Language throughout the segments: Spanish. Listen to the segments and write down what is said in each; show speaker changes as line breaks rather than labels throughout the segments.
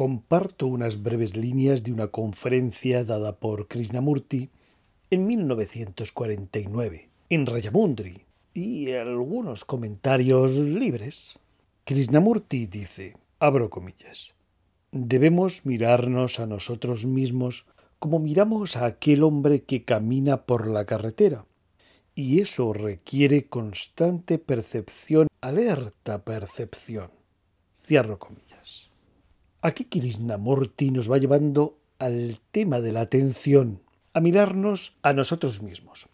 comparto unas breves líneas de una conferencia dada por Krishnamurti en 1949 en Rayamundri y algunos comentarios libres. Krishnamurti dice, abro comillas, debemos mirarnos a nosotros mismos como miramos a aquel hombre que camina por la carretera. Y eso requiere constante percepción, alerta percepción. Cierro comillas. Aquí Krishnamurti nos va llevando al tema de la atención, a mirarnos a nosotros mismos.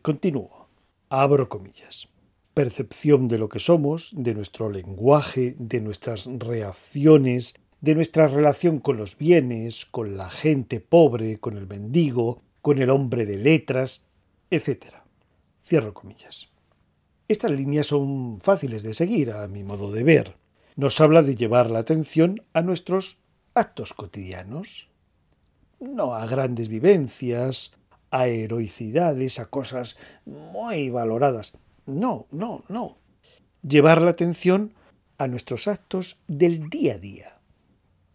Continúo. Abro comillas. Percepción de lo que somos, de nuestro lenguaje, de nuestras reacciones, de nuestra relación con los bienes, con la gente pobre, con el mendigo, con el hombre de letras, etc. Cierro comillas. Estas líneas son fáciles de seguir, a mi modo de ver. Nos habla de llevar la atención a nuestros actos cotidianos, no a grandes vivencias, a heroicidades, a cosas muy valoradas. No, no, no. Llevar la atención a nuestros actos del día a día.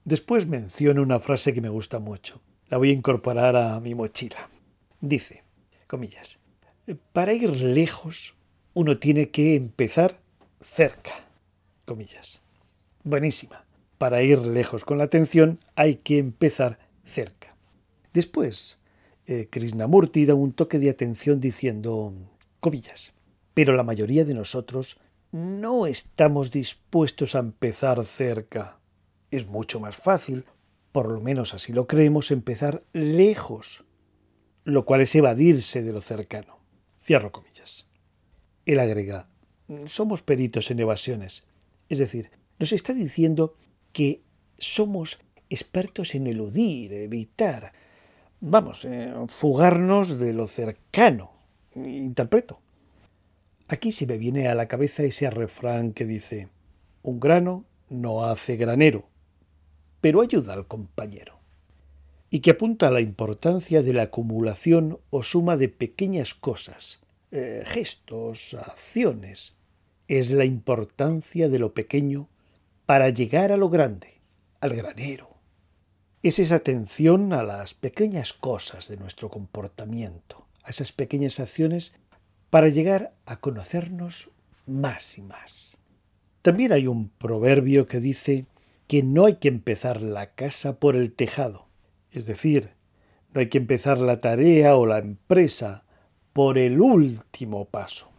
Después menciona una frase que me gusta mucho. La voy a incorporar a mi mochila. Dice, comillas, para ir lejos uno tiene que empezar cerca. Comillas. Buenísima. Para ir lejos con la atención hay que empezar cerca. Después, eh, Krishnamurti da un toque de atención diciendo, comillas, pero la mayoría de nosotros no estamos dispuestos a empezar cerca es mucho más fácil, por lo menos así lo creemos, empezar lejos, lo cual es evadirse de lo cercano. Cierro comillas. Él agrega, somos peritos en evasiones, es decir, nos está diciendo que somos expertos en eludir, evitar, vamos, eh, fugarnos de lo cercano. Interpreto. Aquí se me viene a la cabeza ese refrán que dice, un grano no hace granero, pero ayuda al compañero, y que apunta a la importancia de la acumulación o suma de pequeñas cosas, eh, gestos, acciones. Es la importancia de lo pequeño para llegar a lo grande, al granero. Es esa atención a las pequeñas cosas de nuestro comportamiento, a esas pequeñas acciones para llegar a conocernos más y más. También hay un proverbio que dice que no hay que empezar la casa por el tejado, es decir, no hay que empezar la tarea o la empresa por el último paso.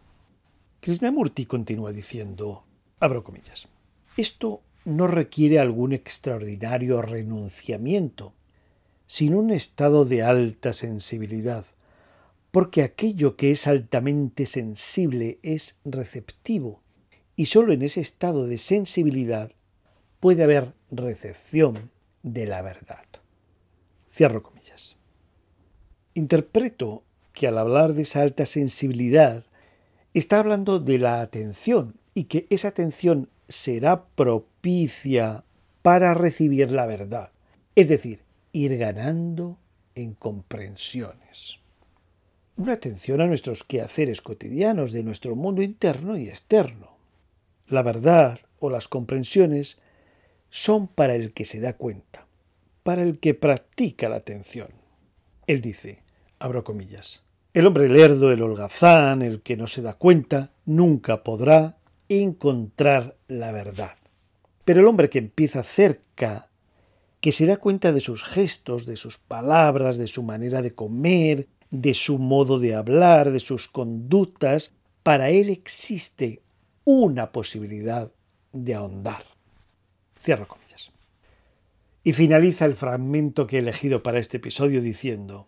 Krishnamurti continúa diciendo, abro comillas, esto no requiere algún extraordinario renunciamiento, sino un estado de alta sensibilidad, porque aquello que es altamente sensible es receptivo, y sólo en ese estado de sensibilidad puede haber recepción de la verdad. Cierro comillas. Interpreto que al hablar de esa alta sensibilidad está hablando de la atención y que esa atención será propicia para recibir la verdad, es decir, ir ganando en comprensiones. Una atención a nuestros quehaceres cotidianos de nuestro mundo interno y externo. La verdad o las comprensiones son para el que se da cuenta, para el que practica la atención. Él dice, abro comillas, el hombre lerdo, el holgazán, el que no se da cuenta, nunca podrá encontrar la verdad. Pero el hombre que empieza cerca, que se da cuenta de sus gestos, de sus palabras, de su manera de comer, de su modo de hablar, de sus conductas, para él existe una posibilidad de ahondar. Cierro comillas. Y finaliza el fragmento que he elegido para este episodio diciendo,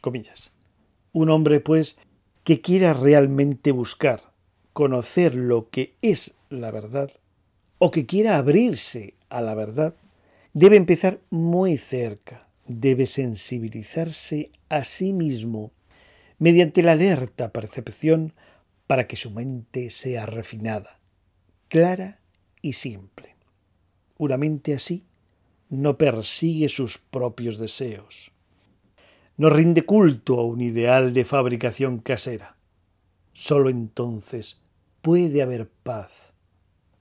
comillas, un hombre pues que quiera realmente buscar, conocer lo que es la verdad, o que quiera abrirse a la verdad, debe empezar muy cerca, debe sensibilizarse a sí mismo mediante la alerta percepción para que su mente sea refinada, clara y simple. Una mente así no persigue sus propios deseos, no rinde culto a un ideal de fabricación casera. Solo entonces puede haber paz,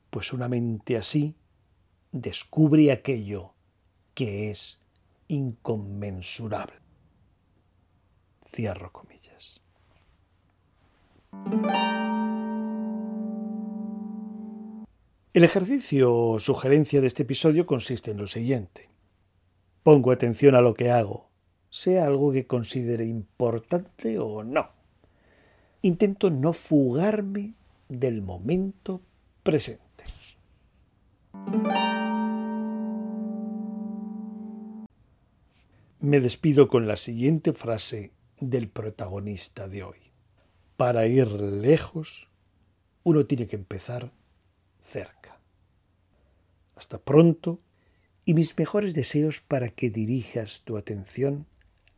pues una mente así descubre aquello que es inconmensurable. Cierro comillas. El ejercicio o sugerencia de este episodio consiste en lo siguiente. Pongo atención a lo que hago, sea algo que considere importante o no. Intento no fugarme del momento presente. Me despido con la siguiente frase del protagonista de hoy. Para ir lejos, uno tiene que empezar cerca. Hasta pronto y mis mejores deseos para que dirijas tu atención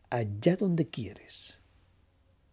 allá donde quieres.